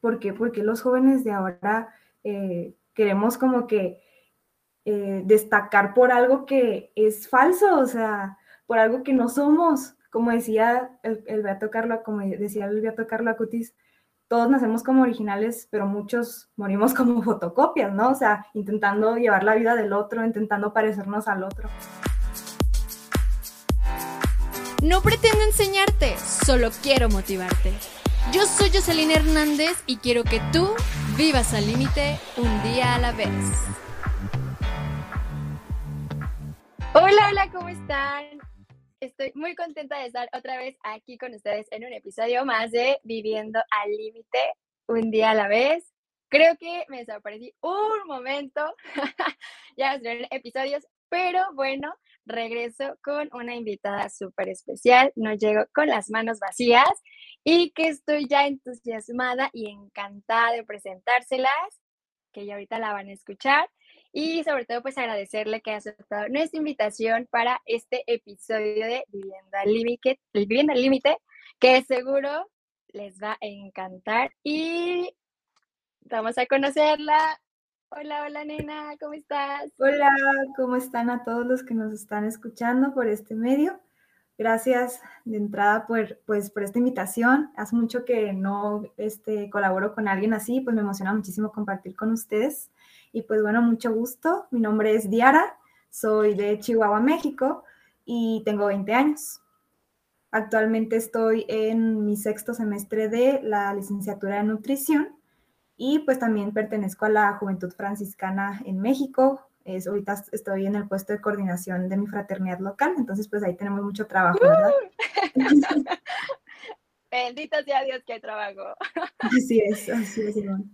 ¿Por qué? Porque los jóvenes de ahora eh, queremos como que eh, destacar por algo que es falso, o sea, por algo que no somos. Como decía el, el Beato Carlo, como decía el Beato Carlo Acutis, todos nacemos como originales, pero muchos morimos como fotocopias, ¿no? O sea, intentando llevar la vida del otro, intentando parecernos al otro. No pretendo enseñarte, solo quiero motivarte. Yo soy Jocelyn Hernández y quiero que tú vivas al límite un día a la vez. Hola, hola, ¿cómo están? Estoy muy contenta de estar otra vez aquí con ustedes en un episodio más de Viviendo al Límite un día a la vez. Creo que me desaparecí un momento, ya en episodios, pero bueno, regreso con una invitada súper especial. No llego con las manos vacías y que estoy ya entusiasmada y encantada de presentárselas, que ya ahorita la van a escuchar. Y sobre todo, pues agradecerle que haya aceptado nuestra invitación para este episodio de Vivienda al Vivienda Límite, que seguro les va a encantar. Y vamos a conocerla. Hola, hola nena, ¿cómo estás? Hola, ¿cómo están a todos los que nos están escuchando por este medio? Gracias de entrada por, pues, por esta invitación. Hace mucho que no este, colaboro con alguien así, pues me emociona muchísimo compartir con ustedes. Y pues bueno, mucho gusto. Mi nombre es Diara, soy de Chihuahua, México y tengo 20 años. Actualmente estoy en mi sexto semestre de la licenciatura de nutrición y pues también pertenezco a la Juventud Franciscana en México. Es, ahorita estoy en el puesto de coordinación de mi fraternidad local, entonces pues ahí tenemos mucho trabajo, ¿verdad? Bendito sea Dios que hay trabajo. Así es, así es, Iván.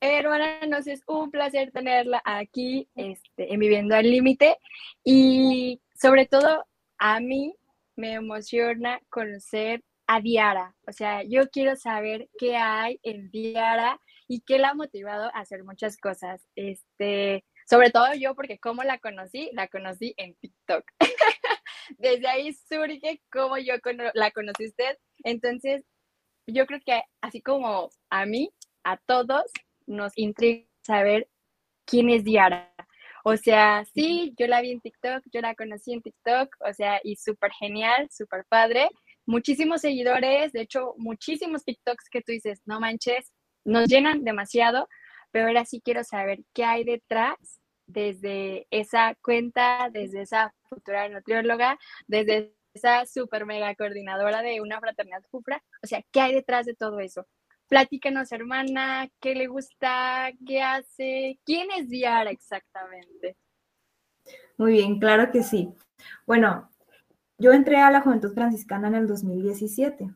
Hermana, nos es un placer tenerla aquí este, en Viviendo al Límite y sobre todo a mí me emociona conocer a Diara. O sea, yo quiero saber qué hay en Diara y qué la ha motivado a hacer muchas cosas. Este, sobre todo yo, porque como la conocí, la conocí en TikTok. Desde ahí surge cómo yo la conocí usted. Entonces, yo creo que así como a mí, a todos, nos intriga saber quién es Diara. O sea, sí, yo la vi en TikTok, yo la conocí en TikTok, o sea, y súper genial, súper padre muchísimos seguidores, de hecho, muchísimos TikToks que tú dices, no manches, nos llenan demasiado, pero ahora sí quiero saber qué hay detrás desde esa cuenta, desde esa futura nutrióloga, desde esa super mega coordinadora de una fraternidad Jufra, o sea, ¿qué hay detrás de todo eso? Platícanos, hermana, qué le gusta, qué hace, quién es Diara exactamente. Muy bien, claro que sí. Bueno, yo entré a la Juventud Franciscana en el 2017,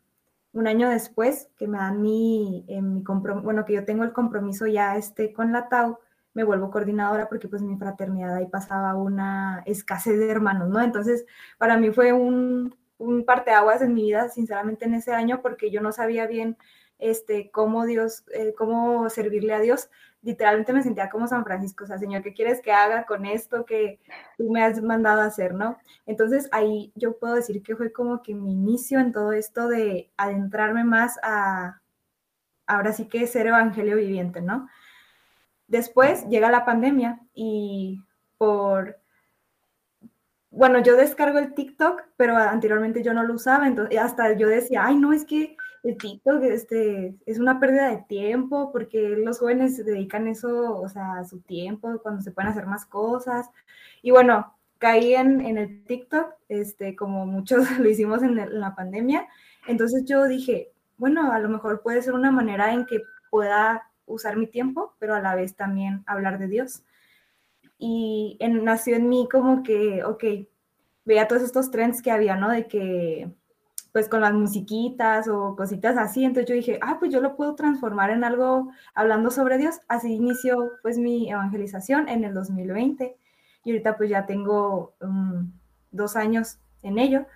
un año después que me dan mi, eh, mi bueno, que yo tengo el compromiso ya este con la TAU, me vuelvo coordinadora porque pues mi fraternidad ahí pasaba una escasez de hermanos, ¿no? Entonces, para mí fue un, un parteaguas en mi vida, sinceramente, en ese año, porque yo no sabía bien este, cómo Dios, eh, cómo servirle a Dios, literalmente me sentía como San Francisco, o sea, Señor, ¿qué quieres que haga con esto que tú me has mandado a hacer, no? Entonces ahí yo puedo decir que fue como que mi inicio en todo esto de adentrarme más a, ahora sí que ser evangelio viviente, ¿no? Después llega la pandemia y por, bueno, yo descargo el TikTok, pero anteriormente yo no lo usaba, entonces hasta yo decía, ay, no, es que el TikTok este, es una pérdida de tiempo porque los jóvenes se dedican eso, o sea, su tiempo cuando se pueden hacer más cosas. Y bueno, caí en, el TikTok, este, como muchos lo hicimos en, en la pandemia. Entonces yo dije, bueno, a lo mejor puede ser una manera en que pueda usar mi tiempo, pero a la vez también hablar de Dios. Y nació en mí como que, ok, veía todos estos trends que había, ¿no? De que pues con las musiquitas o cositas así. Entonces yo dije, ah, pues yo lo puedo transformar en algo hablando sobre Dios. Así inició pues mi evangelización en el 2020 y ahorita pues ya tengo um, dos años en ello.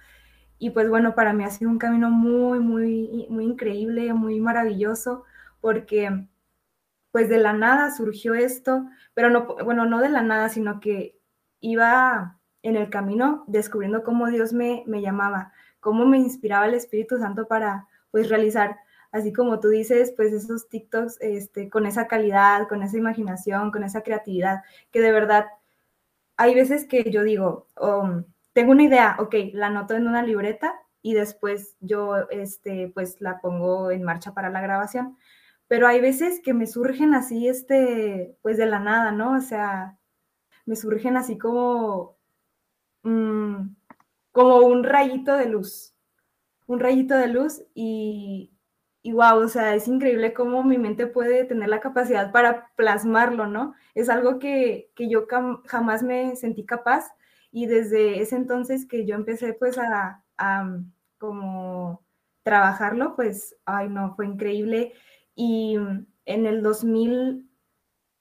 Y pues bueno, para mí ha sido un camino muy, muy, muy increíble, muy maravilloso, porque pues de la nada surgió esto, pero no, bueno, no de la nada, sino que iba en el camino descubriendo cómo Dios me, me llamaba cómo me inspiraba el Espíritu Santo para pues realizar así como tú dices, pues esos TikToks este, con esa calidad, con esa imaginación, con esa creatividad, que de verdad hay veces que yo digo, um, tengo una idea, ok, la anoto en una libreta y después yo este, pues la pongo en marcha para la grabación. Pero hay veces que me surgen así, este, pues de la nada, ¿no? O sea, me surgen así como, mm, como un rayito de luz, un rayito de luz y, wow, o sea, es increíble cómo mi mente puede tener la capacidad para plasmarlo, ¿no? Es algo que, yo jamás me sentí capaz y desde ese entonces que yo empecé pues a, a como trabajarlo, pues, ay no, fue increíble. Y en el 2000,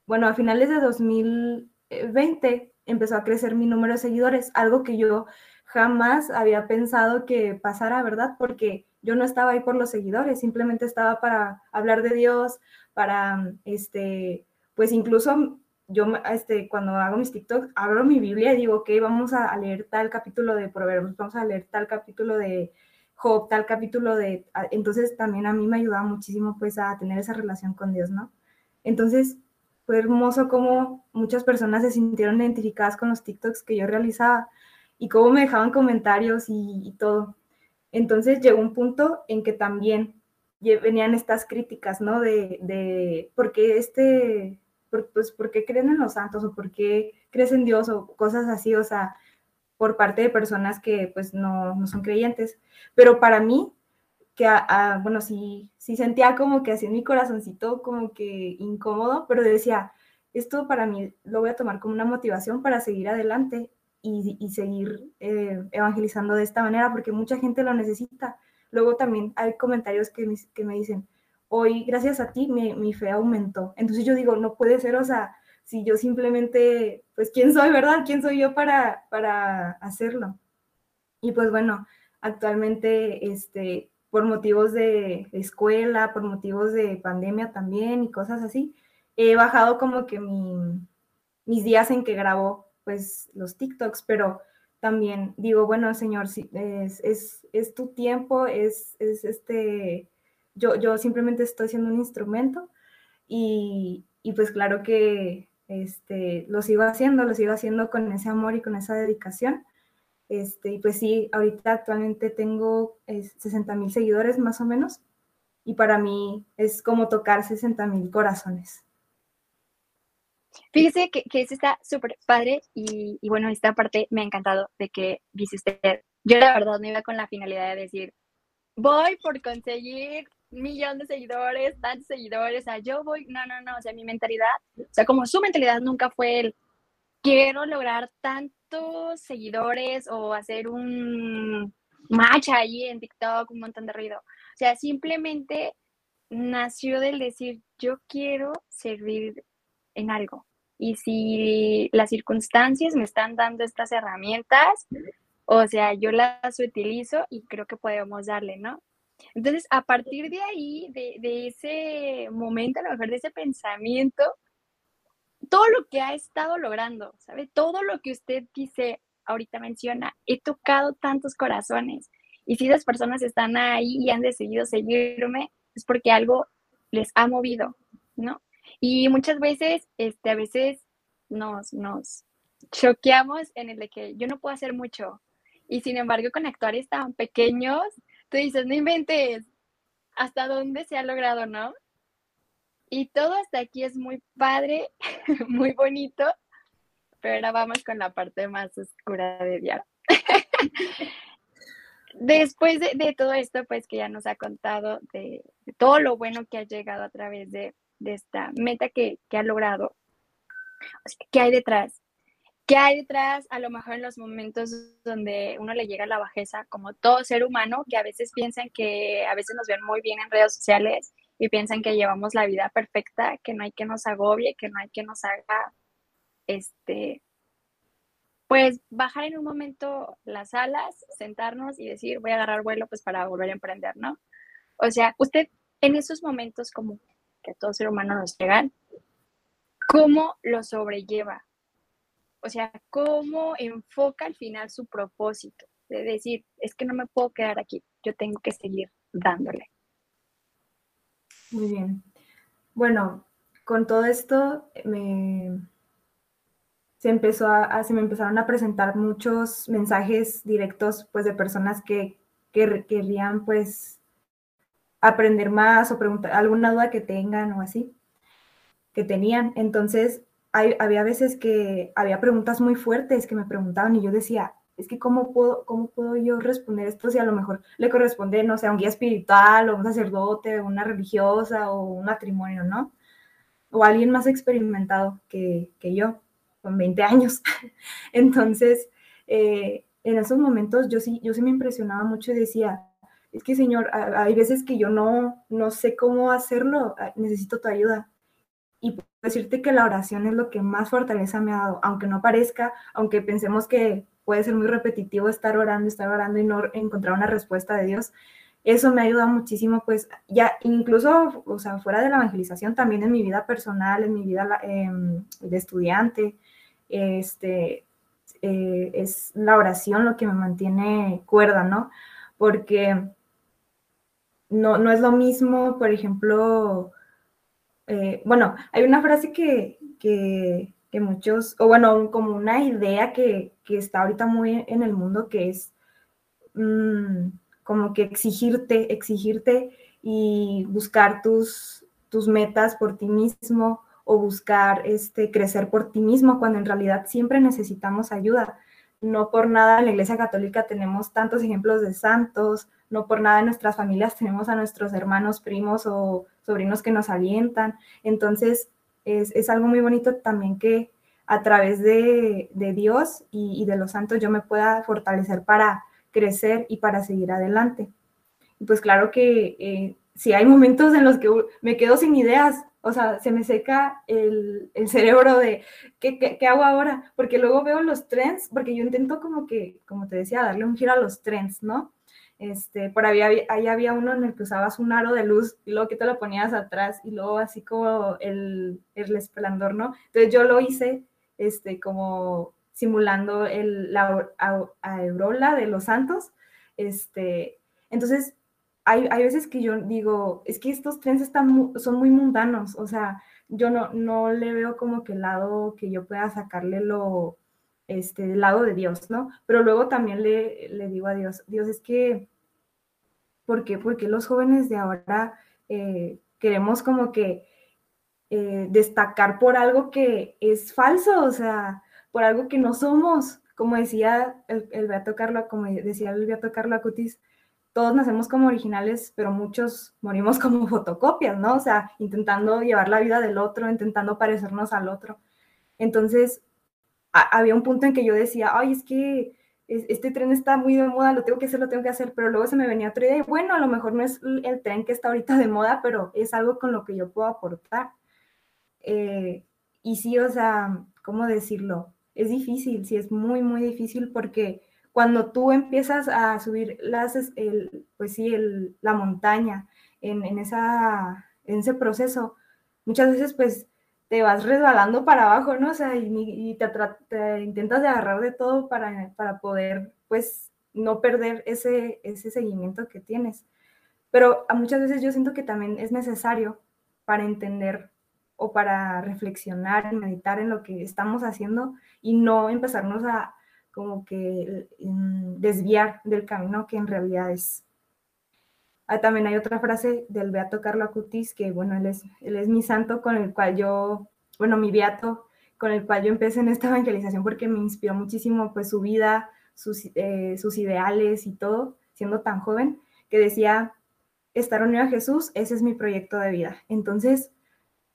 bueno, a finales de 2020 empezó a crecer mi número de seguidores, algo que yo jamás había pensado que pasara, ¿verdad? Porque yo no estaba ahí por los seguidores, simplemente estaba para hablar de Dios, para, este, pues incluso yo, este, cuando hago mis TikToks, abro mi Biblia y digo, ok, vamos a, leer tal capítulo de Proverbios, vamos a leer tal capítulo de Job, tal capítulo de... Entonces también a mí me ayudaba muchísimo pues a tener esa relación con Dios, ¿no? Entonces fue hermoso cómo muchas personas se sintieron identificadas con los TikToks que yo realizaba y cómo me dejaban comentarios y todo. Entonces llegó un punto en que también venían estas críticas, ¿no? De, de por qué este, pues, por qué creen en los santos o por qué crees en Dios o cosas así, o sea, por parte de personas que pues no, no son creyentes. Pero para mí, que, bueno, sí, sí sentía como que así en mi corazoncito como que incómodo, pero decía, esto para mí lo voy a tomar como una motivación para seguir adelante y, seguir eh, evangelizando de esta manera, porque mucha gente lo necesita. Luego también hay comentarios que me, que me dicen, hoy gracias a ti mi fe aumentó. Entonces yo digo, no puede ser, o sea, si yo simplemente, pues, ¿quién soy, verdad? ¿Quién soy yo para, para hacerlo? Y pues bueno, actualmente, este, por motivos de escuela, por motivos de pandemia también y cosas así, he bajado como que mi, mis días en que grabo pues los TikToks, pero también digo, bueno, señor, es, es, es tu tiempo, es, es, este, yo, yo simplemente estoy siendo un instrumento y, y, pues claro que este, lo sigo haciendo, lo sigo haciendo con ese amor y con esa dedicación. Este, y pues sí, ahorita actualmente tengo 60 mil seguidores más o menos y para mí es como tocar 60 mil corazones. Fíjese que, que eso está súper padre y, bueno, esta parte me ha encantado de que dice usted, yo la verdad no iba con la finalidad de decir, voy por conseguir un millón de seguidores, tantos seguidores, o sea, yo voy, no, no, no, o sea, mi mentalidad, o sea, como su mentalidad nunca fue el, quiero lograr tantos seguidores o hacer un match ahí en TikTok, un montón de ruido. O sea, simplemente nació del decir, yo quiero servir en algo. Y si las circunstancias me están dando estas herramientas, o sea, yo las utilizo y creo que podemos darle, ¿no? Entonces, a partir de ahí, de, ese momento, a lo mejor de ese pensamiento, todo lo que ha estado logrando, ¿sabe? Todo lo que usted dice, ahorita menciona, he tocado tantos corazones. Y si esas personas están ahí y han decidido seguirme, es porque algo les ha movido, ¿no? Y muchas veces, este, a veces nos, nos choqueamos en el de que yo no puedo hacer mucho. Y sin embargo, con actores tan pequeños, tú dices, no inventes hasta dónde se ha logrado, ¿no? Y todo hasta aquí es muy padre, muy bonito, pero ahora vamos con la parte más oscura de Diara. Después de, todo esto, pues que ya nos ha contado de, todo lo bueno que ha llegado a través de, de esta meta que, ha logrado. ¿Qué hay detrás? ¿Qué hay detrás? A lo mejor en los momentos donde uno le llega la bajeza, como todo ser humano, que a veces piensan que a veces nos ven muy bien en redes sociales y piensan que llevamos la vida perfecta, que no hay que nos agobie, que no hay que nos haga, este, pues bajar en un momento las alas, sentarnos y decir, voy a agarrar vuelo pues para volver a emprender, ¿no? O sea, usted en esos momentos como que a todo ser humano nos llegan, ¿cómo lo sobrelleva? O sea, ¿cómo enfoca al final su propósito? De decir, es que no me puedo quedar aquí, yo tengo que seguir dándole. Muy bien. Bueno, con todo esto me, se, empezó a, se me empezaron a presentar muchos mensajes directos pues de personas que, que querían pues aprender más o preguntar alguna duda que tengan o así, que tenían. Entonces, había veces que había preguntas muy fuertes que me preguntaban y yo decía, es que cómo puedo, cómo puedo yo responder esto si a lo mejor le corresponde, no sé, a un guía espiritual o un sacerdote, o una religiosa o un matrimonio, ¿no? O alguien más experimentado que, que yo, con 20 años. Entonces, eh, en esos momentos yo sí, yo sí me impresionaba mucho y decía, es que Señor, hay veces que yo no, no sé cómo hacerlo, ah, necesito tu ayuda. Y decirte que la oración es lo que más fortaleza me ha dado, aunque no parezca, aunque pensemos que puede ser muy repetitivo estar orando, estar orando y no encontrar una respuesta de Dios. Eso me ha ayudado muchísimo, pues ya incluso, o sea, fuera de la evangelización, también en mi vida personal, en mi vida em, de estudiante, este, eh, es la oración lo que me mantiene cuerda, ¿no? Porque no, es lo mismo, por ejemplo, eh, bueno, hay una frase que, muchos, o bueno, como una idea que, está ahorita muy en el mundo, que es mm, como que exigirte, exigirte y buscar tus, tus metas por ti mismo o buscar este, crecer por ti mismo, cuando en realidad siempre necesitamos ayuda. No por nada en la Iglesia Católica tenemos tantos ejemplos de santos, no por nada en nuestras familias tenemos a nuestros hermanos, primos o sobrinos que nos alientan. Entonces, es, algo muy bonito también que a través de, Dios y, de los santos yo me pueda fortalecer para crecer y para seguir adelante. Y pues claro que eh, si hay momentos en los que me quedo sin ideas, o sea, se me seca el, cerebro de ¿qué, ¿qué, hago ahora? Porque luego veo los trends, porque yo intento como que, como te decía, darle un giro a los trends, ¿no? Este, por ahí había, ahí había uno en el que usabas un aro de luz y luego que te lo ponías atrás y luego así como el, el esplendor, ¿no? Entonces yo lo hice este, como simulando el, la aureola de los santos. Este, entonces, hay, hay, veces que yo digo, es que estos trenes están son muy mundanos, o sea, yo no, no le veo como que el lado que yo pueda sacarle lo, este, el lado de Dios, ¿no? Pero luego también le, le digo a Dios, Dios, es que ¿Por qué? Porque los jóvenes de ahora eh, queremos como que eh, destacar por algo que es falso, o sea, por algo que no somos. Como decía el, el Beato Carlo, como decía el Beato Carlo Acutis, todos nacemos como originales, pero muchos morimos como fotocopias, ¿no? O sea, intentando llevar la vida del otro, intentando parecernos al otro. Entonces, había un punto en que yo decía, ay, es que este tren está muy de moda, lo tengo que hacer, lo tengo que hacer, pero luego se me venía otra idea bueno, a lo mejor no es el tren que está ahorita de moda, pero es algo con lo que yo puedo aportar. Eh, y sí, o sea, ¿cómo decirlo? Es difícil, sí, es muy, muy difícil porque cuando tú empiezas a subir las, el, pues sí, el, la montaña en, en, esa, en ese proceso, muchas veces pues te vas resbalando para abajo, ¿no? O sea, y, te, intentas de agarrar de todo para, para poder, pues, no perder ese, ese seguimiento que tienes. Pero a muchas veces yo siento que también es necesario para entender o para reflexionar y meditar en lo que estamos haciendo y no empezarnos a como que mm, desviar del camino que en realidad es. Ah, también hay otra frase del Beato Carlo Acutis, que bueno, él es, él es mi santo con el cual yo, bueno, mi Beato, con el cual yo empecé en esta evangelización porque me inspiró muchísimo pues su vida, sus, eh, sus ideales y todo, siendo tan joven, que decía, estar unido a Jesús, ese es mi proyecto de vida. Entonces,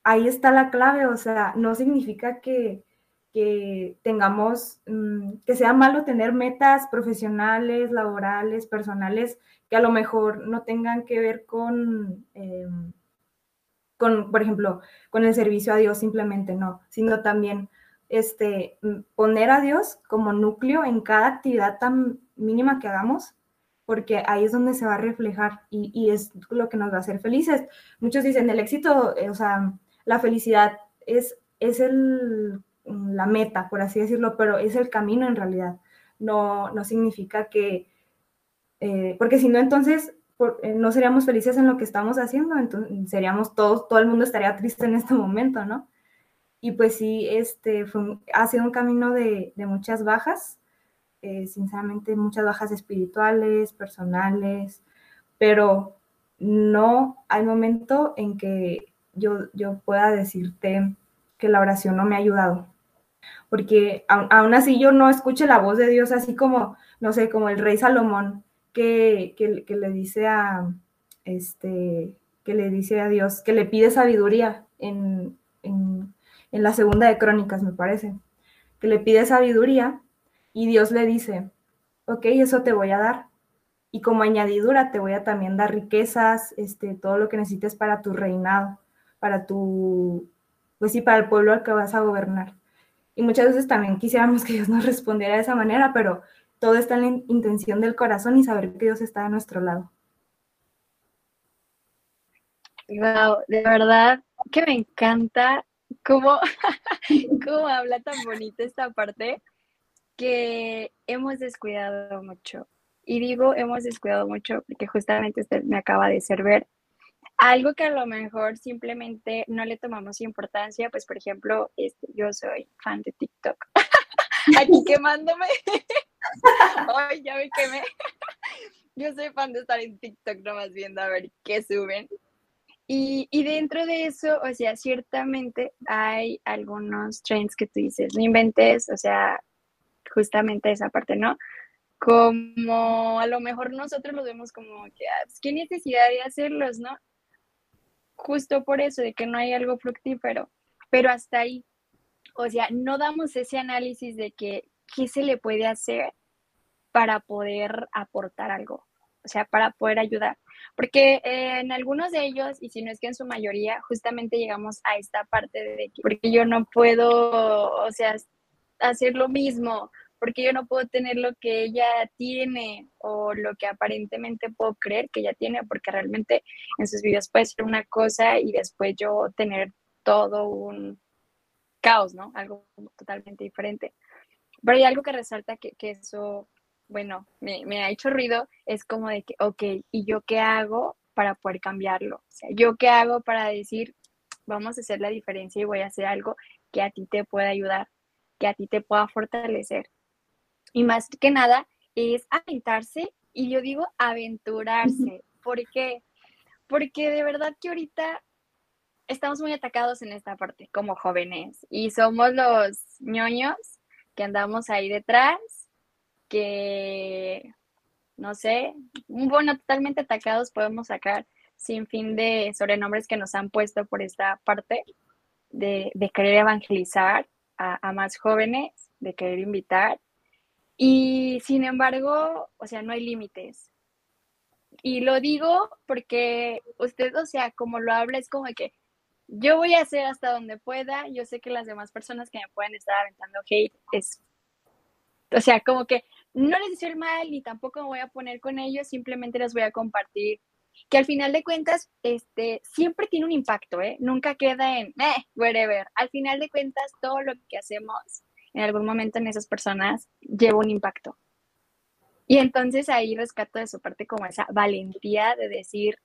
ahí está la clave, o sea, no significa que, que tengamos, mm, que sea malo tener metas profesionales, laborales, personales, que a lo mejor no tengan que ver con, em, con, por ejemplo, con el servicio a Dios simplemente, no, sino también este, poner a Dios como núcleo en cada actividad tan mínima que hagamos, porque ahí es donde se va a reflejar y, y es lo que nos va a hacer felices. Muchos dicen, el éxito, eh, o sea, la felicidad es, es el, la meta, por así decirlo, pero es el camino en realidad. No, no significa que, eh, porque si no, entonces eh, no seríamos felices en lo que estamos haciendo, entonces seríamos todos, todo el mundo estaría triste en este momento, ¿no? Y pues sí, este, fue, ha sido un camino de, de muchas bajas, eh, sinceramente muchas bajas espirituales, personales, pero no hay momento en que yo, yo pueda decirte que la oración no me ha ayudado. Porque aún así yo no escucho la voz de Dios así como, no sé, como el rey Salomón que, que, le dice a, este, que le dice a Dios, que le pide sabiduría en, en, en la segunda de Crónicas, me parece, que le pide sabiduría y Dios le dice, ok, eso te voy a dar. Y como añadidura te voy a también dar riquezas, este, todo lo que necesites para tu reinado, para tu, pues sí, para el pueblo al que vas a gobernar. Y muchas veces también quisiéramos que Dios nos respondiera de esa manera, pero todo está en la intención del corazón y saber que Dios está a nuestro lado. Wow, de verdad que me encanta cómo, cómo habla tan bonita esta parte que hemos descuidado mucho. Y digo hemos descuidado mucho porque justamente usted me acaba de servir algo que a lo mejor simplemente no le tomamos importancia, pues por ejemplo, este, yo soy fan de TikTok. Aquí quemándome. Ay, ya me quemé. Yo soy fan de estar en TikTok nomás viendo a ver qué suben. Y, y, dentro de eso, o sea, ciertamente hay algunos trends que tú dices, no inventes, o sea, justamente esa parte, ¿no? Como a lo mejor nosotros los vemos como que, ah, pues, ¿qué necesidad de hacerlos, no? Justo por eso, de que no hay algo fructífero, pero hasta ahí. O sea, no damos ese análisis de que, ¿qué se le puede hacer para poder aportar algo? O sea, para poder ayudar. Porque en algunos de ellos, y si no es que en su mayoría, justamente llegamos a esta parte de que, porque yo no puedo, o sea, hacer lo mismo, porque yo no puedo tener lo que ella tiene o lo que aparentemente puedo creer que ella tiene, porque realmente en sus videos puede ser una cosa y después yo tener todo un caos, ¿no? Algo totalmente diferente. Pero hay algo que resalta que, que eso, bueno, me, me, ha hecho ruido, es como de que, ok, ¿y yo qué hago para poder cambiarlo? O sea, ¿yo qué hago para decir, vamos a hacer la diferencia y voy a hacer algo que a ti te pueda ayudar? que a ti te pueda fortalecer. Y más que nada es aventarse, y yo digo aventurarse. ¿Por qué? Porque de verdad que ahorita estamos muy atacados en esta parte como jóvenes y somos los ñoños que andamos ahí detrás, que no sé, bueno, totalmente atacados podemos sacar sin fin de sobrenombres que nos han puesto por esta parte de, de querer evangelizar a, más jóvenes, de querer invitar. Y sin embargo, o sea, no hay límites. Y lo digo porque usted, o sea, como lo habla, es como que yo voy a hacer hasta donde pueda. Yo sé que las demás personas que me pueden estar aventando hate es, o sea, como que no les deseo el mal ni tampoco me voy a poner con ellos, simplemente les voy a compartir que al final de cuentas, este, siempre tiene un impacto, ¿eh? Nunca queda en, eh, whatever. Al final de cuentas, todo lo que hacemos en algún momento en esas personas lleva un impacto. Y entonces ahí rescato de su parte como esa valentía de decir,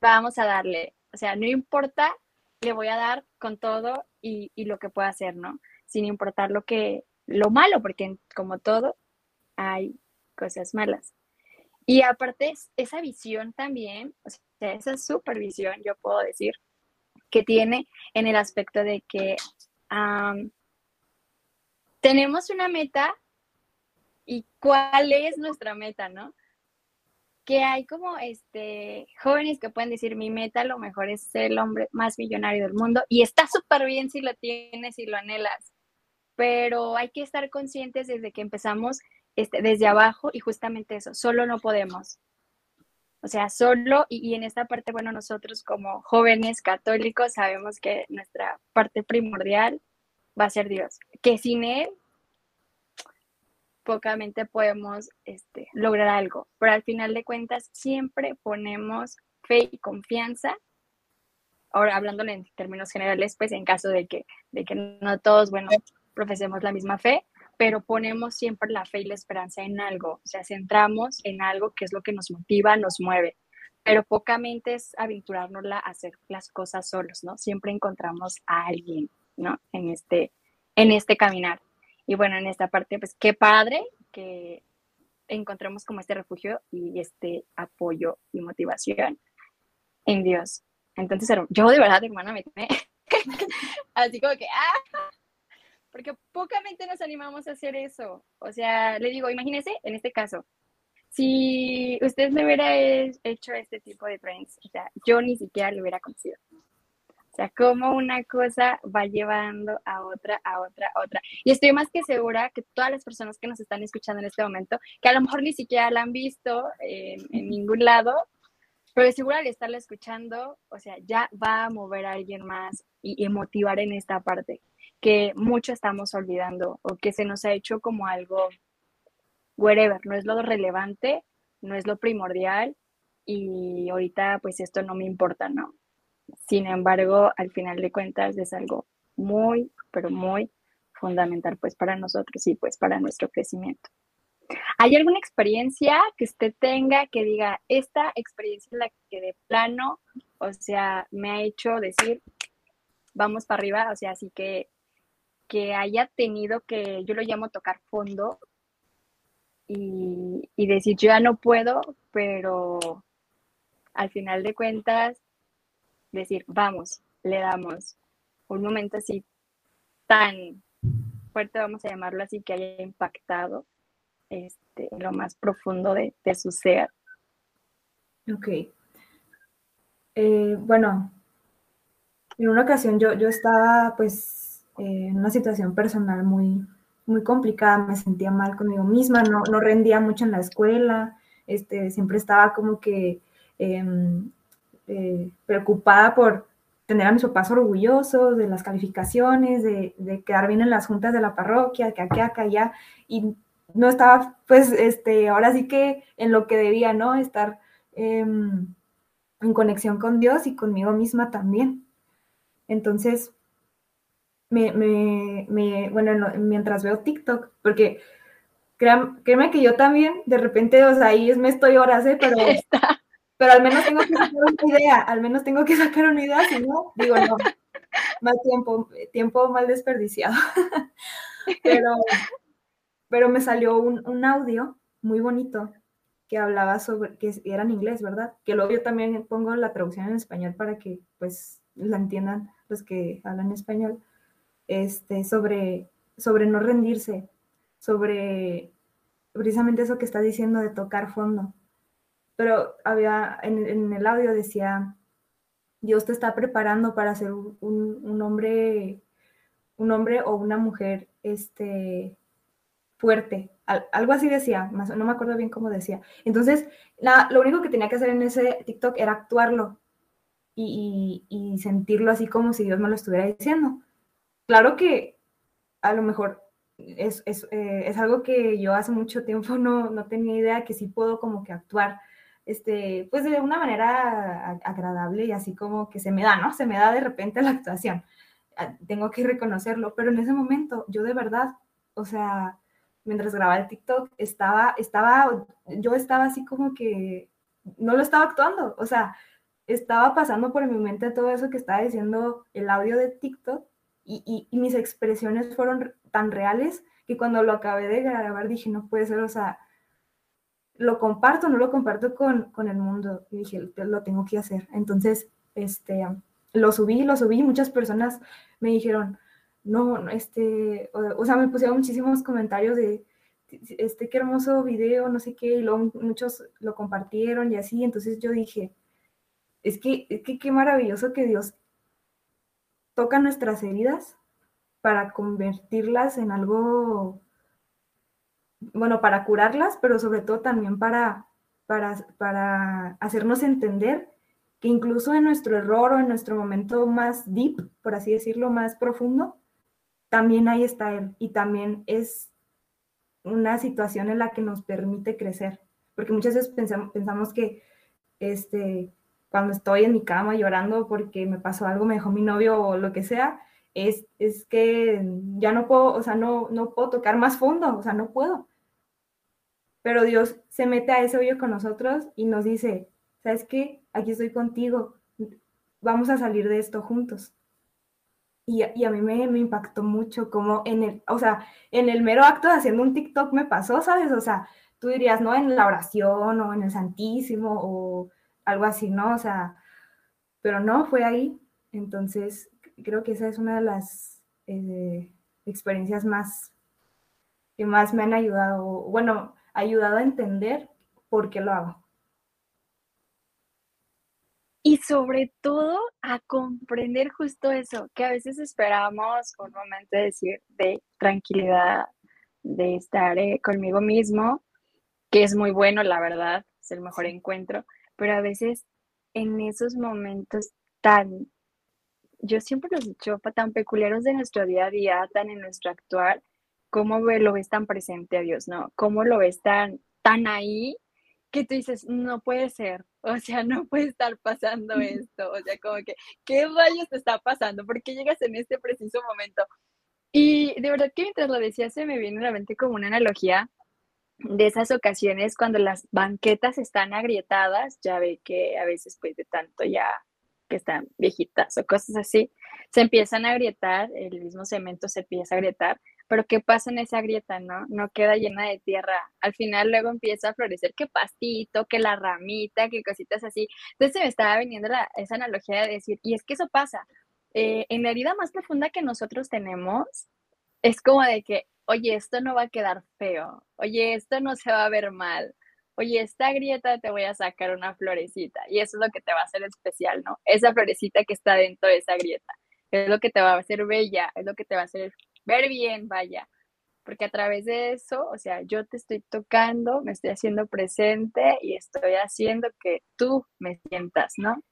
vamos a darle, o sea, no importa, le voy a dar con todo y, y lo que pueda hacer, ¿no? Sin importar lo que, lo malo, porque como todo, hay cosas malas. Y aparte, esa visión también, o sea, esa supervisión, yo puedo decir, que tiene en el aspecto de que tenemos una meta y cuál es nuestra meta, ¿no? Que hay como este jóvenes que pueden decir mi meta a lo mejor es ser el hombre más millonario del mundo y está súper bien si lo tienes y lo anhelas, pero hay que estar conscientes desde que empezamos este, desde abajo y justamente eso, solo no podemos. O sea, solo, y, en esta parte, bueno, nosotros como jóvenes católicos sabemos que nuestra parte primordial va a ser Dios, que sin Él pocamente podemos este, lograr algo, pero al final de cuentas siempre ponemos fe y confianza, ahora hablando en términos generales, pues en caso de que, de que no todos, bueno, profesemos la misma fe, pero ponemos siempre la fe y la esperanza en algo, o sea, centramos en algo que es lo que nos motiva, nos mueve, pero pocamente es aventurarnos a hacer las cosas solos, ¿no? Siempre encontramos a alguien, ¿no? En este, en este caminar. Y bueno, en esta parte, pues qué padre que encontremos como este refugio y este apoyo y motivación en Dios. Entonces, yo de verdad, hermana, me así como que, ¡ah! Porque pocamente nos animamos a hacer eso. O sea, le digo, imagínese en este caso, si usted me hubiera hecho este tipo de trends, o sea, yo ni siquiera lo hubiera conocido. O sea, como una cosa va llevando a otra, a otra, a otra. Y estoy más que segura que todas las personas que nos están escuchando en este momento, que a lo mejor ni siquiera la han visto en, ningún lado, pero seguro al estarla escuchando, o sea, ya va a mover a alguien más y, y motivar en esta parte que mucho estamos olvidando o que se nos ha hecho como algo wherever, no es lo relevante, no es lo primordial y ahorita pues esto no me importa, ¿no? Sin embargo, al final de cuentas es algo muy, pero muy fundamental pues para nosotros y pues para nuestro crecimiento. ¿Hay alguna experiencia que usted tenga que diga, esta experiencia es la que de plano, o sea, me ha hecho decir, vamos para arriba, o sea, así que que haya tenido que, yo lo llamo tocar fondo y, y decir, yo ya no puedo, pero al final de cuentas decir, vamos, le damos un momento así tan fuerte, vamos a llamarlo así, que haya impactado este, lo más profundo de, su ser. Ok. Eh, bueno, en una ocasión yo, yo estaba pues en una situación personal muy, muy complicada, me sentía mal conmigo misma, no, no rendía mucho en la escuela, este, siempre estaba como que em, eh, preocupada por tener a mis papás orgullosos de las calificaciones, de, quedar bien en las juntas de la parroquia, que aquí, acá, allá, y no estaba, pues, este, ahora sí que en lo que debía, ¿no? Estar em, en conexión con Dios y conmigo misma también. Entonces, me, me, bueno, mientras veo TikTok, porque créanme que yo también, de repente, o sea, ahí me estoy horas, ¿eh? Pero pero al menos tengo que sacar una idea, al menos tengo que sacar una idea, si no, digo, no, más tiempo, tiempo mal desperdiciado. pero, pero me salió un, audio muy bonito que hablaba sobre, que era en inglés, ¿verdad? Que luego yo también pongo la traducción en español para que pues la entiendan los que hablan español, este, sobre, sobre no rendirse, sobre precisamente eso que está diciendo de tocar fondo pero había, en, el audio decía, Dios te está preparando para ser un, hombre, un hombre o una mujer este, fuerte. algo así decía, no me acuerdo bien cómo decía. Entonces, lo único que tenía que hacer en ese TikTok era actuarlo y, sentirlo así como si Dios me lo estuviera diciendo. Claro que a lo mejor es, eh, es, algo que yo hace mucho tiempo no, no tenía idea que sí puedo como que actuar este, pues de una manera agradable y así como que se me da, ¿no? Se me da de repente la actuación. Ah, tengo que reconocerlo, pero en ese momento yo de verdad, o sea, mientras grababa el TikTok, estaba, estaba, yo estaba así como que no lo estaba actuando, o sea, estaba pasando por mi mente todo eso que estaba diciendo el audio de TikTok y, y mis expresiones fueron tan reales que cuando lo acabé de grabar dije, no puede ser, o sea, lo comparto, no lo comparto con, el mundo. Y dije, lo tengo que hacer. Entonces, este, lo subí, lo subí. Muchas personas me dijeron, no, este, o, sea, me pusieron muchísimos comentarios de, este, qué hermoso video, no sé qué, y luego muchos lo compartieron y así. Entonces yo dije, es que, es que qué maravilloso que Dios toca nuestras heridas para convertirlas en algo bueno, para curarlas, pero sobre todo también para, para, para hacernos entender que incluso en nuestro error o en nuestro momento más deep, por así decirlo, más profundo, también ahí está Él y también es una situación en la que nos permite crecer. Porque muchas veces pensamos, que este, cuando estoy en mi cama llorando porque me pasó algo, me dejó mi novio o lo que sea, es, es que ya no puedo, o sea, no, no puedo tocar más fondo, o sea, no puedo. Pero Dios se mete a ese hoyo con nosotros y nos dice, ¿sabes qué? Aquí estoy contigo, vamos a salir de esto juntos. Y, a mí me, impactó mucho como en el, o sea, en el mero acto de haciendo un TikTok me pasó, ¿sabes? O sea, tú dirías, ¿no? En la oración o en el Santísimo o algo así, ¿no? O sea, pero no, fue ahí. Entonces, creo que esa es una de las eh, experiencias más que más me han ayudado, bueno, ayudado a entender por qué lo hago. Y sobre todo a comprender justo eso, que a veces esperamos un momento de decir de tranquilidad, de estar eh, conmigo mismo, que es muy bueno, la verdad, es el mejor encuentro, pero a veces en esos momentos tan, yo siempre los he dicho, tan peculiares de nuestro día a día, tan en nuestro actuar, cómo lo ves tan presente a Dios, ¿no? Cómo lo ves tan, tan ahí que tú dices, no puede ser, o sea, no puede estar pasando esto, o sea, como que, ¿qué rayos te está pasando? ¿Por qué llegas en este preciso momento? Y de verdad que mientras lo decía se me viene a la mente como una analogía de esas ocasiones cuando las banquetas están agrietadas, ya ve que a veces pues de tanto ya que están viejitas o cosas así, se empiezan a agrietar, el mismo cemento se empieza a agrietar pero ¿qué pasa en esa grieta, no? No queda llena de tierra. Al final luego empieza a florecer que pastito, que la ramita, que cositas así. Entonces se me estaba viniendo esa analogía de decir, y es que eso pasa. Eh, en la herida más profunda que nosotros tenemos, es como de que, oye, esto no va a quedar feo, oye, esto no se va a ver mal, oye, esta grieta te voy a sacar una florecita, y eso es lo que te va a hacer especial, ¿no? Esa florecita que está dentro de esa grieta, es lo que te va a hacer bella, es lo que te va a hacer ver bien, vaya, porque a través de eso, o sea, yo te estoy tocando, me estoy haciendo presente y estoy haciendo que tú me sientas, ¿no?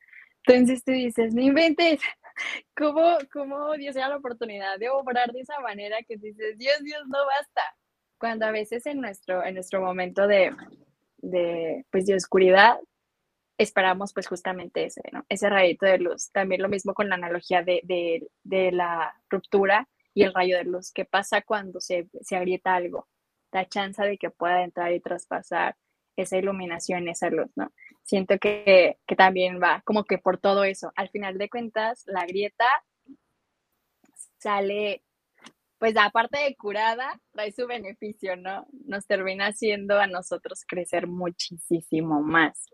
Entonces tú dices, no inventes, ¿cómo, cómo Dios da la oportunidad de obrar de esa manera que dices, Dios, Dios, no basta? Cuando a veces en nuestro, en nuestro momento de, de, pues, de oscuridad, esperamos pues justamente ese, ¿no? Ese rayito de luz. También lo mismo con la analogía de, de, de la ruptura, y el rayo de luz. ¿Qué pasa cuando se, se agrieta algo? La chance de que pueda entrar y traspasar esa iluminación, esa luz, ¿no? Siento que, que también va como que por todo eso. Al final de cuentas, la grieta sale, pues aparte de curada, trae su beneficio, ¿no? Nos termina haciendo a nosotros crecer muchísimo más.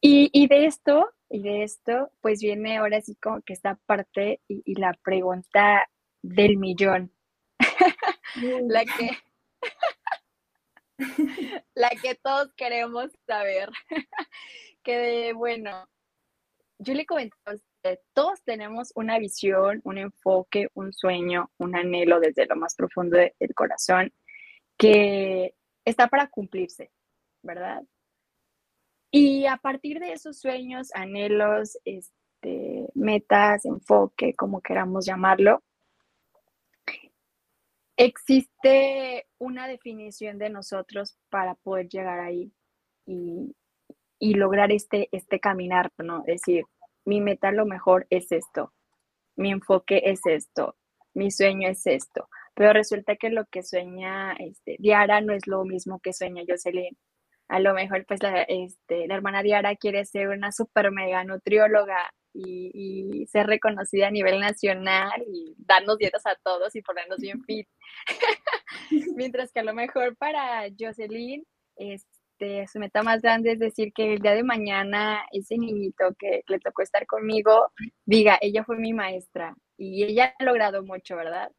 Y, y de esto y de esto, pues viene ahora sí como que esta parte y, la pregunta del millón. la que la que todos queremos saber. que bueno, yo le comento a usted, todos tenemos una visión, un enfoque, un sueño, un anhelo desde lo más profundo del corazón que está para cumplirse, ¿verdad? Y a partir de esos sueños, anhelos, este, metas, enfoque, como queramos llamarlo, existe una definición de nosotros para poder llegar ahí y, y lograr este, este caminar, ¿no? Es decir, mi meta lo mejor es esto, mi enfoque es esto, mi sueño es esto, pero resulta que lo que sueña este, Diara no es lo mismo que sueña Jocelyn, a lo mejor pues la, este, la hermana Diara quiere ser una super mega nutrióloga y, ser reconocida a nivel nacional y darnos dietas a todos y ponernos bien fit. Mientras que a lo mejor para Jocelyn, este, su meta más grande es decir que el día de mañana ese niñito que le tocó estar conmigo diga, ella fue mi maestra y ella ha logrado mucho, ¿verdad?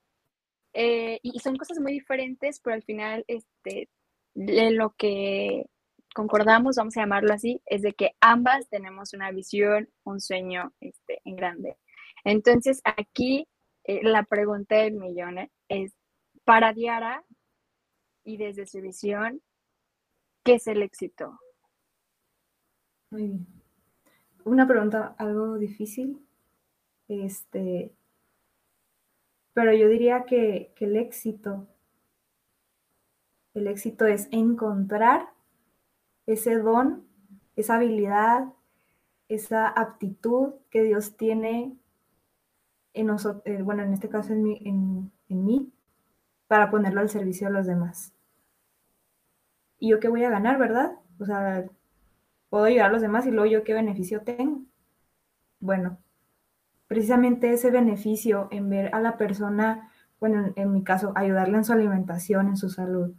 Eh, y son cosas muy diferentes, pero al final, este, lo que concordamos, vamos a llamarlo así, es de que ambas tenemos una visión, un sueño este, en grande. Entonces, aquí eh, la pregunta del millón es, para Diara y desde su visión, ¿qué es el éxito? Muy bien. Una pregunta algo difícil, este, pero yo diría que, que el éxito, el éxito es encontrar ese don, esa habilidad, esa aptitud que Dios tiene en nosotros, eh, bueno, en este caso en en, en mí, para ponerlo al servicio de los demás. ¿Y yo qué voy a ganar, verdad? O sea, puedo ayudar a los demás y luego yo qué beneficio tengo. Bueno, precisamente ese beneficio en ver a la persona, bueno, en, mi caso, ayudarle en su alimentación, en su salud,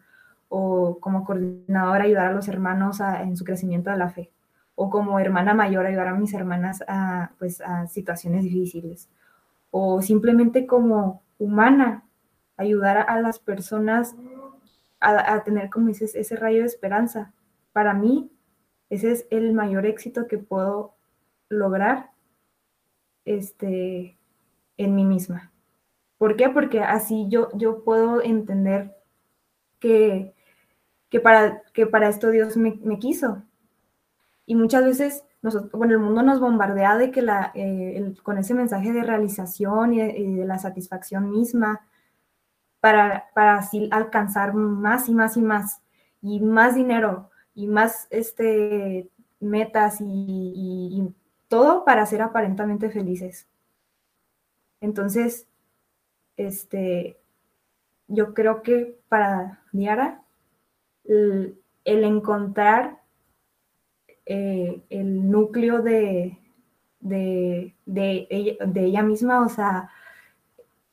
o como coordinadora ayudar a los hermanos en su crecimiento de la fe, o como hermana mayor ayudar a mis hermanas a, pues, a situaciones difíciles, o simplemente como humana ayudar a, las personas a, a, tener, como dices, ese rayo de esperanza. Para mí, ese es el mayor éxito que puedo lograr este, en mí misma. ¿Por qué? Porque así yo, yo puedo entender que, que, para, que para esto Dios me, quiso. Y muchas veces, nosotros, bueno, el mundo nos bombardea de que la, eh, con ese mensaje de realización y de, la satisfacción misma, para, para, así alcanzar más y más y más, y más dinero, y más este, metas y todo para ser aparentemente felices. Entonces, este, yo creo que para Diara, el, encontrar eh, el núcleo de, de, ella, de ella misma, o sea,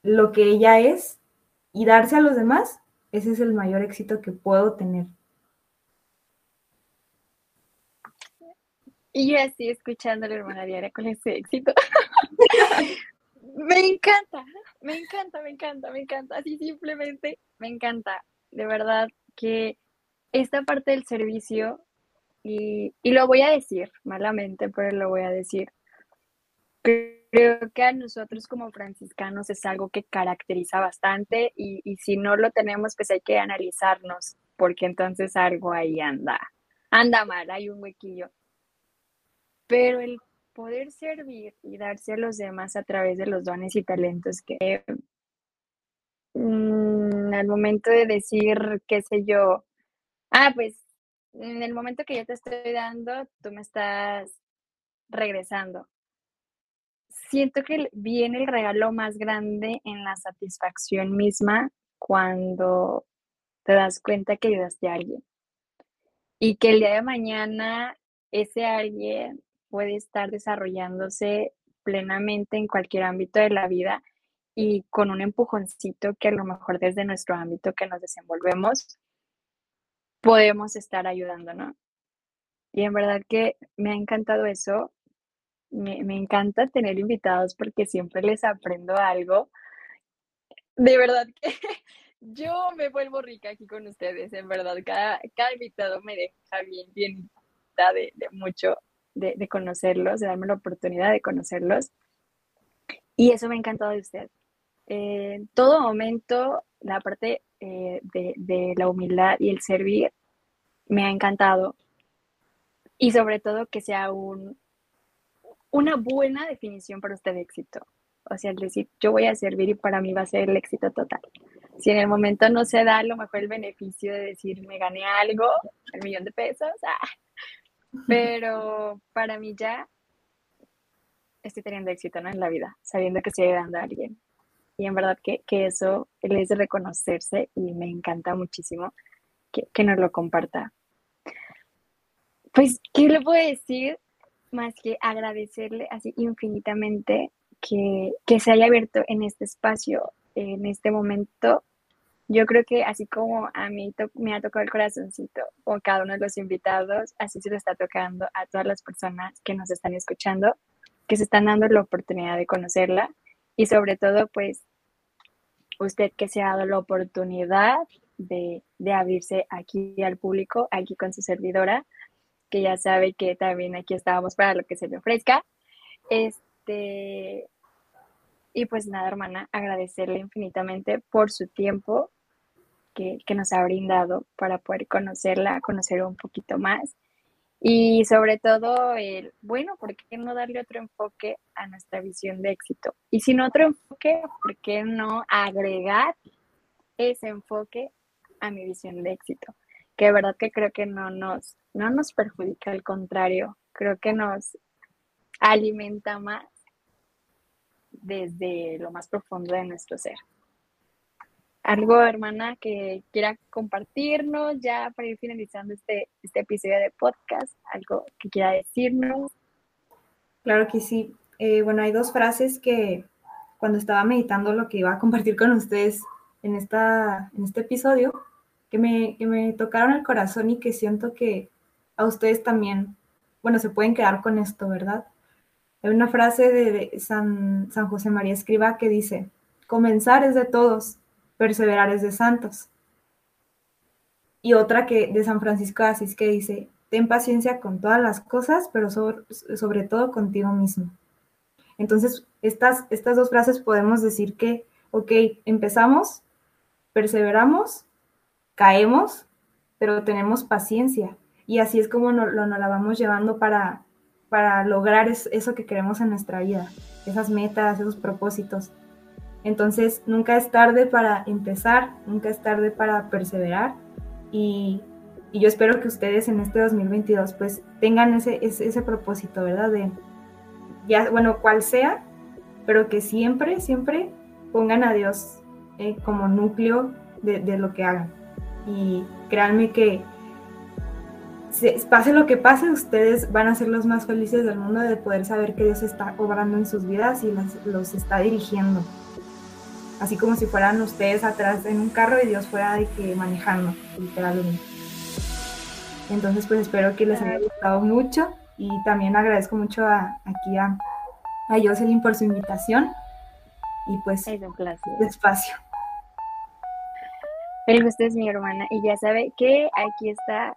lo que ella es, y darse a los demás, ese es el mayor éxito que puedo tener. Y así escuchando a la hermana Diaria con ese éxito. me encanta, me encanta, me encanta, me encanta. Así simplemente me encanta. De verdad que esta parte del servicio, y, y lo voy a decir malamente, pero lo voy a decir. Creo que a nosotros como franciscanos es algo que caracteriza bastante y, y si no lo tenemos, pues hay que analizarnos, porque entonces algo ahí anda, anda mal, hay un huequillo pero el poder servir y darse a los demás a través de los dones y talentos que mm, al momento de decir, qué sé yo, ah, pues en el momento que yo te estoy dando, tú me estás regresando. Siento que viene el regalo más grande en la satisfacción misma cuando te das cuenta que ayudaste a alguien. Y que el día de mañana ese alguien puede estar desarrollándose plenamente en cualquier ámbito de la vida y con un empujoncito que a lo mejor desde nuestro ámbito que nos desenvolvemos podemos estar ayudando, ¿no? Y en verdad que me ha encantado eso. Me, encanta tener invitados porque siempre les aprendo algo. De verdad que yo me vuelvo rica aquí con ustedes, en verdad. Cada, cada invitado me deja bien, bien de, de mucho de, conocerlos, de darme la oportunidad de conocerlos. Y eso me ha encantado de usted. en todo momento, la parte eh, de, la humildad y el servir me ha encantado. Y sobre todo que sea un, una buena definición para usted de éxito. O sea, el decir, yo voy a servir y para mí va a ser el éxito total. Si en el momento no se da lo mejor el beneficio de decir, me gané algo, el millón de pesos, ah, pero para mí ya estoy teniendo éxito en la vida, sabiendo que estoy ayudando a alguien. Y en verdad que, que eso es de reconocerse y me encanta muchísimo que, que nos lo comparta. Pues, ¿qué le puedo decir? Más que agradecerle así infinitamente que, que se haya abierto en este espacio, en este momento yo creo que así como a mí me ha tocado el corazoncito o cada uno de los invitados, así se lo está tocando a todas las personas que nos están escuchando, que se están dando la oportunidad de conocerla y sobre todo pues usted que se ha dado la oportunidad de, de abrirse aquí al público, aquí con su servidora, que ya sabe que también aquí estábamos para lo que se le ofrezca. Este, y pues nada, hermana, agradecerle infinitamente por su tiempo, que, nos ha brindado para poder conocerla, conocer un poquito más. Y sobre todo, el, bueno, ¿por qué no darle otro enfoque a nuestra visión de éxito? Y sin otro enfoque, ¿por qué no agregar ese enfoque a mi visión de éxito? Que de verdad que creo que no nos, no nos perjudica, al contrario, creo que nos alimenta más desde lo más profundo de nuestro ser. Algo, hermana, que quiera compartirnos ya para ir finalizando este, este episodio de podcast, algo que quiera decirnos. Claro que sí. Eh, bueno, hay dos frases que cuando estaba meditando lo que iba a compartir con ustedes en, esta, en este episodio, que me, que me tocaron el corazón y que siento que a ustedes también, bueno, se pueden quedar con esto, ¿verdad? Hay una frase de San, San José María Escriba que dice, comenzar es de todos, perseverar es de santos. Y otra que de San Francisco de Asís que dice, ten paciencia con todas las cosas, pero sobre, sobre todo contigo mismo. Entonces, estas, estas dos frases podemos decir que, ok, empezamos, perseveramos, caemos, pero tenemos paciencia. Y así es como nos, lo, la vamos llevando para, para lograr eso que queremos en nuestra vida, esas metas, esos propósitos. Entonces, nunca es tarde para empezar, nunca es tarde para perseverar y, yo espero que ustedes en este 2022 pues tengan ese, ese, propósito, ¿verdad? De, ya, bueno, cual sea, pero que siempre, siempre pongan a Dios eh, como núcleo de, de, lo que hagan. Y créanme que pase lo que pase, ustedes van a ser los más felices del mundo de poder saber que Dios está obrando en sus vidas y los está dirigiendo. Así como si fueran ustedes atrás en un carro y Dios fuera de que manejando, literalmente. Entonces, pues espero que les haya gustado mucho y también agradezco mucho a, aquí a, a Jocelyn por su invitación y pues es un placer. despacio. El gusto es mi hermana y ya sabe que aquí está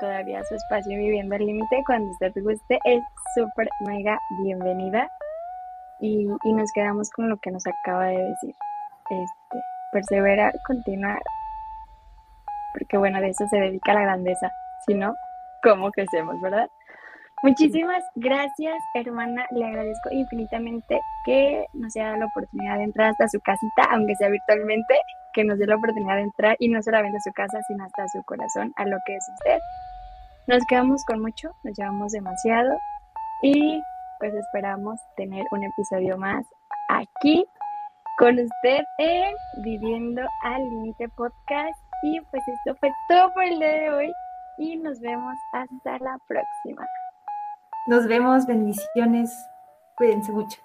todavía su espacio viviendo al límite. Cuando usted guste, es súper mega bienvenida. Y, y, nos quedamos con lo que nos acaba de decir. Este, perseverar, continuar. Porque bueno, de eso se dedica la grandeza. Si no, ¿cómo crecemos, verdad? Muchísimas gracias, hermana. Le agradezco infinitamente que nos haya dado la oportunidad de entrar hasta su casita, aunque sea virtualmente, que nos dé la oportunidad de entrar y no solamente a su casa, sino hasta su corazón, a lo que es usted. Nos quedamos con mucho, nos llevamos demasiado y pues esperamos tener un episodio más aquí con usted en Viviendo al Límite Podcast. Y pues esto fue todo por el día de hoy y nos vemos hasta la próxima. Nos vemos, bendiciones, cuídense mucho.